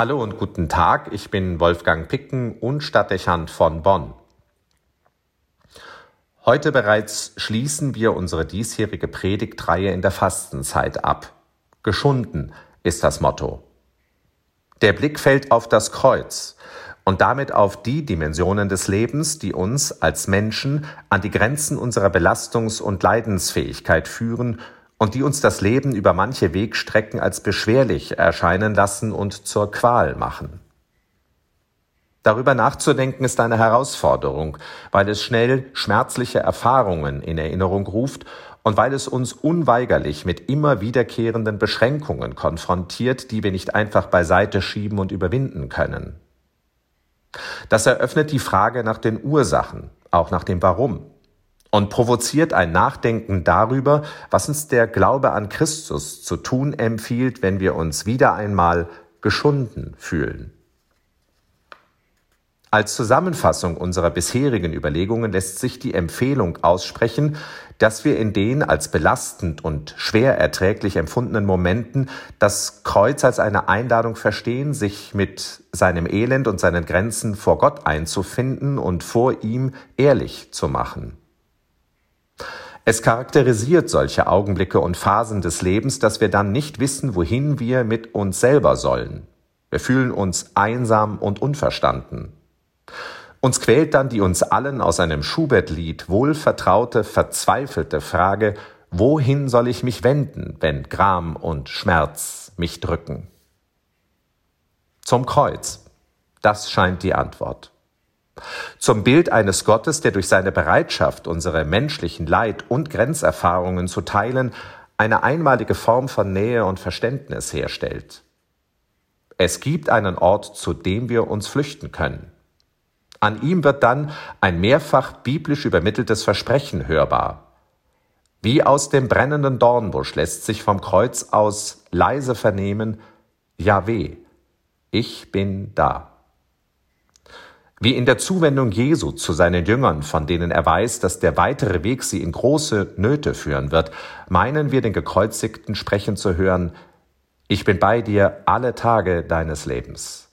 Hallo und guten Tag, ich bin Wolfgang Picken und Stadtdechant von Bonn. Heute bereits schließen wir unsere diesjährige Predigtreihe in der Fastenzeit ab. Geschunden ist das Motto. Der Blick fällt auf das Kreuz und damit auf die Dimensionen des Lebens, die uns als Menschen an die Grenzen unserer Belastungs- und Leidensfähigkeit führen und die uns das Leben über manche Wegstrecken als beschwerlich erscheinen lassen und zur Qual machen. Darüber nachzudenken ist eine Herausforderung, weil es schnell schmerzliche Erfahrungen in Erinnerung ruft und weil es uns unweigerlich mit immer wiederkehrenden Beschränkungen konfrontiert, die wir nicht einfach beiseite schieben und überwinden können. Das eröffnet die Frage nach den Ursachen, auch nach dem Warum und provoziert ein Nachdenken darüber, was uns der Glaube an Christus zu tun empfiehlt, wenn wir uns wieder einmal geschunden fühlen. Als Zusammenfassung unserer bisherigen Überlegungen lässt sich die Empfehlung aussprechen, dass wir in den als belastend und schwer erträglich empfundenen Momenten das Kreuz als eine Einladung verstehen, sich mit seinem Elend und seinen Grenzen vor Gott einzufinden und vor ihm ehrlich zu machen. Es charakterisiert solche Augenblicke und Phasen des Lebens, dass wir dann nicht wissen, wohin wir mit uns selber sollen. Wir fühlen uns einsam und unverstanden. Uns quält dann die uns allen aus einem Schubert-Lied wohlvertraute, verzweifelte Frage, wohin soll ich mich wenden, wenn Gram und Schmerz mich drücken? Zum Kreuz. Das scheint die Antwort zum Bild eines Gottes, der durch seine Bereitschaft, unsere menschlichen Leid- und Grenzerfahrungen zu teilen, eine einmalige Form von Nähe und Verständnis herstellt. Es gibt einen Ort, zu dem wir uns flüchten können. An ihm wird dann ein mehrfach biblisch übermitteltes Versprechen hörbar. Wie aus dem brennenden Dornbusch lässt sich vom Kreuz aus leise vernehmen, Jahweh, ich bin da. Wie in der Zuwendung Jesu zu seinen Jüngern, von denen er weiß, dass der weitere Weg sie in große Nöte führen wird, meinen wir den Gekreuzigten sprechen zu hören, ich bin bei dir alle Tage deines Lebens.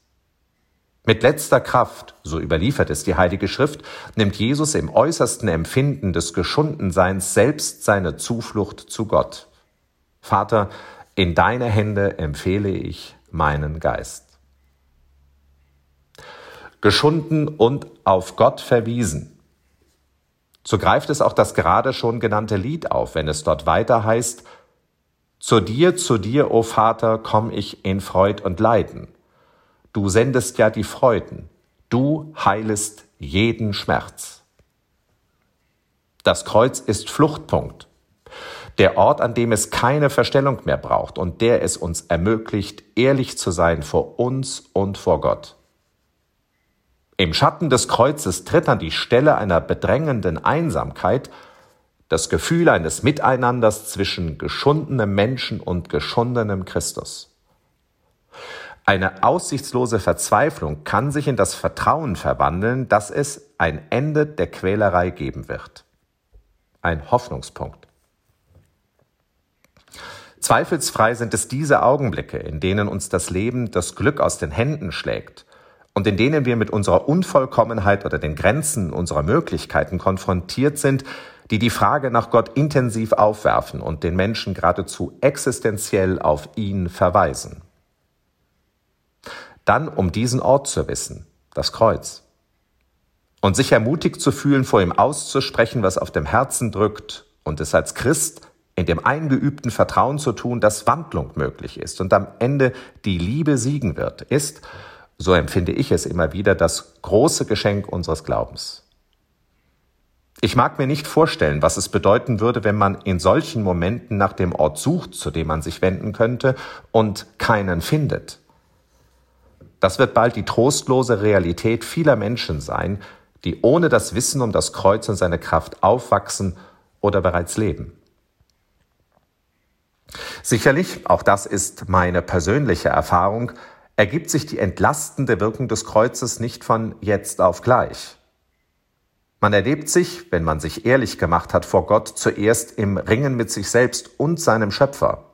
Mit letzter Kraft, so überliefert es die Heilige Schrift, nimmt Jesus im äußersten Empfinden des Geschundenseins selbst seine Zuflucht zu Gott. Vater, in deine Hände empfehle ich meinen Geist geschunden und auf Gott verwiesen. So greift es auch das gerade schon genannte Lied auf, wenn es dort weiter heißt, Zu dir, zu dir, o Vater, komm ich in Freud und Leiden. Du sendest ja die Freuden, du heilest jeden Schmerz. Das Kreuz ist Fluchtpunkt, der Ort, an dem es keine Verstellung mehr braucht und der es uns ermöglicht, ehrlich zu sein vor uns und vor Gott. Im Schatten des Kreuzes tritt an die Stelle einer bedrängenden Einsamkeit das Gefühl eines Miteinanders zwischen geschundenem Menschen und geschundenem Christus. Eine aussichtslose Verzweiflung kann sich in das Vertrauen verwandeln, dass es ein Ende der Quälerei geben wird. Ein Hoffnungspunkt. Zweifelsfrei sind es diese Augenblicke, in denen uns das Leben das Glück aus den Händen schlägt und in denen wir mit unserer Unvollkommenheit oder den Grenzen unserer Möglichkeiten konfrontiert sind, die die Frage nach Gott intensiv aufwerfen und den Menschen geradezu existenziell auf ihn verweisen. Dann, um diesen Ort zu wissen, das Kreuz. Und sich ermutigt zu fühlen, vor ihm auszusprechen, was auf dem Herzen drückt und es als Christ in dem eingeübten Vertrauen zu tun, dass Wandlung möglich ist und am Ende die Liebe siegen wird, ist, so empfinde ich es immer wieder, das große Geschenk unseres Glaubens. Ich mag mir nicht vorstellen, was es bedeuten würde, wenn man in solchen Momenten nach dem Ort sucht, zu dem man sich wenden könnte, und keinen findet. Das wird bald die trostlose Realität vieler Menschen sein, die ohne das Wissen um das Kreuz und seine Kraft aufwachsen oder bereits leben. Sicherlich, auch das ist meine persönliche Erfahrung, ergibt sich die entlastende Wirkung des Kreuzes nicht von jetzt auf gleich. Man erlebt sich, wenn man sich ehrlich gemacht hat vor Gott, zuerst im Ringen mit sich selbst und seinem Schöpfer.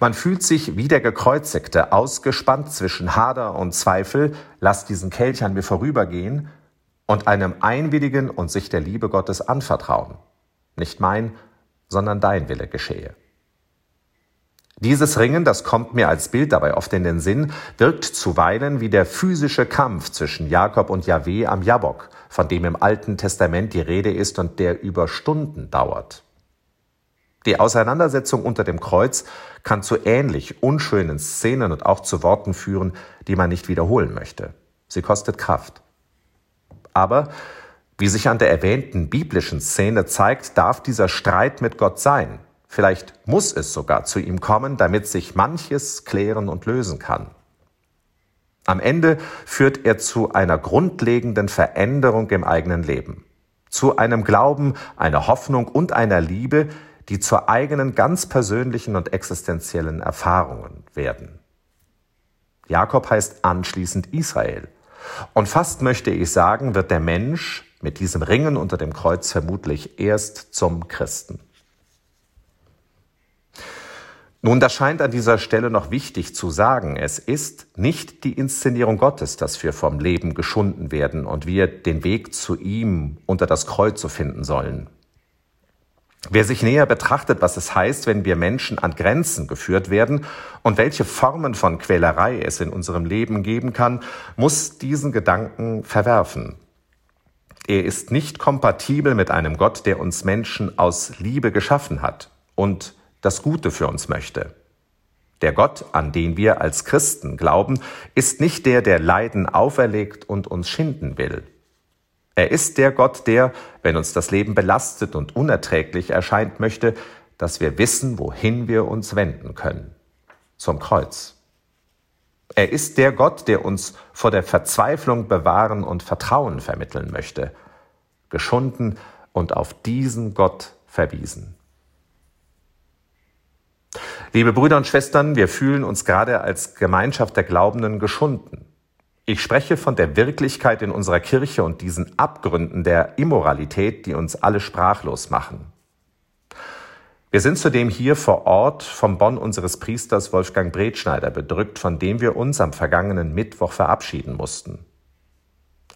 Man fühlt sich wie der Gekreuzigte, ausgespannt zwischen Hader und Zweifel, lass diesen Kelch an mir vorübergehen, und einem einwilligen und sich der Liebe Gottes anvertrauen. Nicht mein, sondern dein Wille geschehe. Dieses Ringen, das kommt mir als Bild dabei oft in den Sinn, wirkt zuweilen wie der physische Kampf zwischen Jakob und Yahweh am Jabok, von dem im Alten Testament die Rede ist und der über Stunden dauert. Die Auseinandersetzung unter dem Kreuz kann zu ähnlich unschönen Szenen und auch zu Worten führen, die man nicht wiederholen möchte. Sie kostet Kraft. Aber wie sich an der erwähnten biblischen Szene zeigt, darf dieser Streit mit Gott sein. Vielleicht muss es sogar zu ihm kommen, damit sich manches klären und lösen kann. Am Ende führt er zu einer grundlegenden Veränderung im eigenen Leben, zu einem Glauben, einer Hoffnung und einer Liebe, die zur eigenen ganz persönlichen und existenziellen Erfahrungen werden. Jakob heißt anschließend Israel. Und fast möchte ich sagen, wird der Mensch mit diesem Ringen unter dem Kreuz vermutlich erst zum Christen. Nun, das scheint an dieser Stelle noch wichtig zu sagen. Es ist nicht die Inszenierung Gottes, dass wir vom Leben geschunden werden und wir den Weg zu ihm unter das Kreuz zu finden sollen. Wer sich näher betrachtet, was es heißt, wenn wir Menschen an Grenzen geführt werden und welche Formen von Quälerei es in unserem Leben geben kann, muss diesen Gedanken verwerfen. Er ist nicht kompatibel mit einem Gott, der uns Menschen aus Liebe geschaffen hat und das Gute für uns möchte. Der Gott, an den wir als Christen glauben, ist nicht der, der Leiden auferlegt und uns schinden will. Er ist der Gott, der, wenn uns das Leben belastet und unerträglich erscheint, möchte, dass wir wissen, wohin wir uns wenden können. Zum Kreuz. Er ist der Gott, der uns vor der Verzweiflung bewahren und Vertrauen vermitteln möchte. Geschunden und auf diesen Gott verwiesen. Liebe Brüder und Schwestern, wir fühlen uns gerade als Gemeinschaft der Glaubenden geschunden. Ich spreche von der Wirklichkeit in unserer Kirche und diesen Abgründen der Immoralität, die uns alle sprachlos machen. Wir sind zudem hier vor Ort vom Bonn unseres Priesters Wolfgang Bretschneider bedrückt, von dem wir uns am vergangenen Mittwoch verabschieden mussten.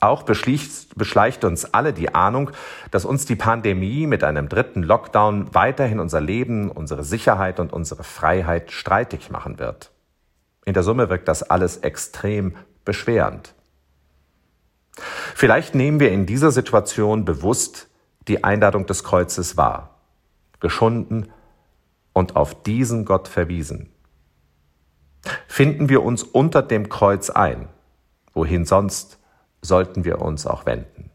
Auch beschleicht uns alle die Ahnung, dass uns die Pandemie mit einem dritten Lockdown weiterhin unser Leben, unsere Sicherheit und unsere Freiheit streitig machen wird. In der Summe wirkt das alles extrem beschwerend. Vielleicht nehmen wir in dieser Situation bewusst die Einladung des Kreuzes wahr, geschunden und auf diesen Gott verwiesen. Finden wir uns unter dem Kreuz ein, wohin sonst sollten wir uns auch wenden.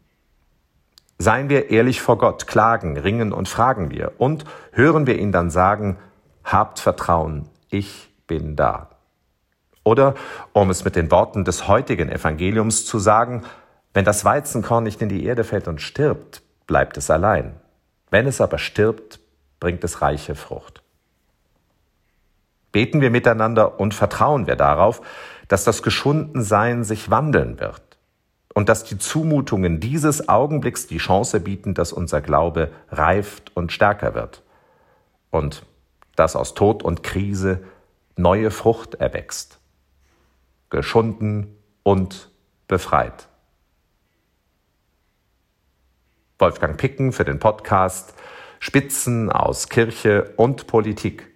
Seien wir ehrlich vor Gott, klagen, ringen und fragen wir und hören wir ihn dann sagen, habt Vertrauen, ich bin da. Oder, um es mit den Worten des heutigen Evangeliums zu sagen, wenn das Weizenkorn nicht in die Erde fällt und stirbt, bleibt es allein. Wenn es aber stirbt, bringt es reiche Frucht. Beten wir miteinander und vertrauen wir darauf, dass das Geschundensein sich wandeln wird und dass die Zumutungen dieses Augenblicks die Chance bieten, dass unser Glaube reift und stärker wird. Und dass aus Tod und Krise neue Frucht erwächst, geschunden und befreit. Wolfgang Picken für den Podcast Spitzen aus Kirche und Politik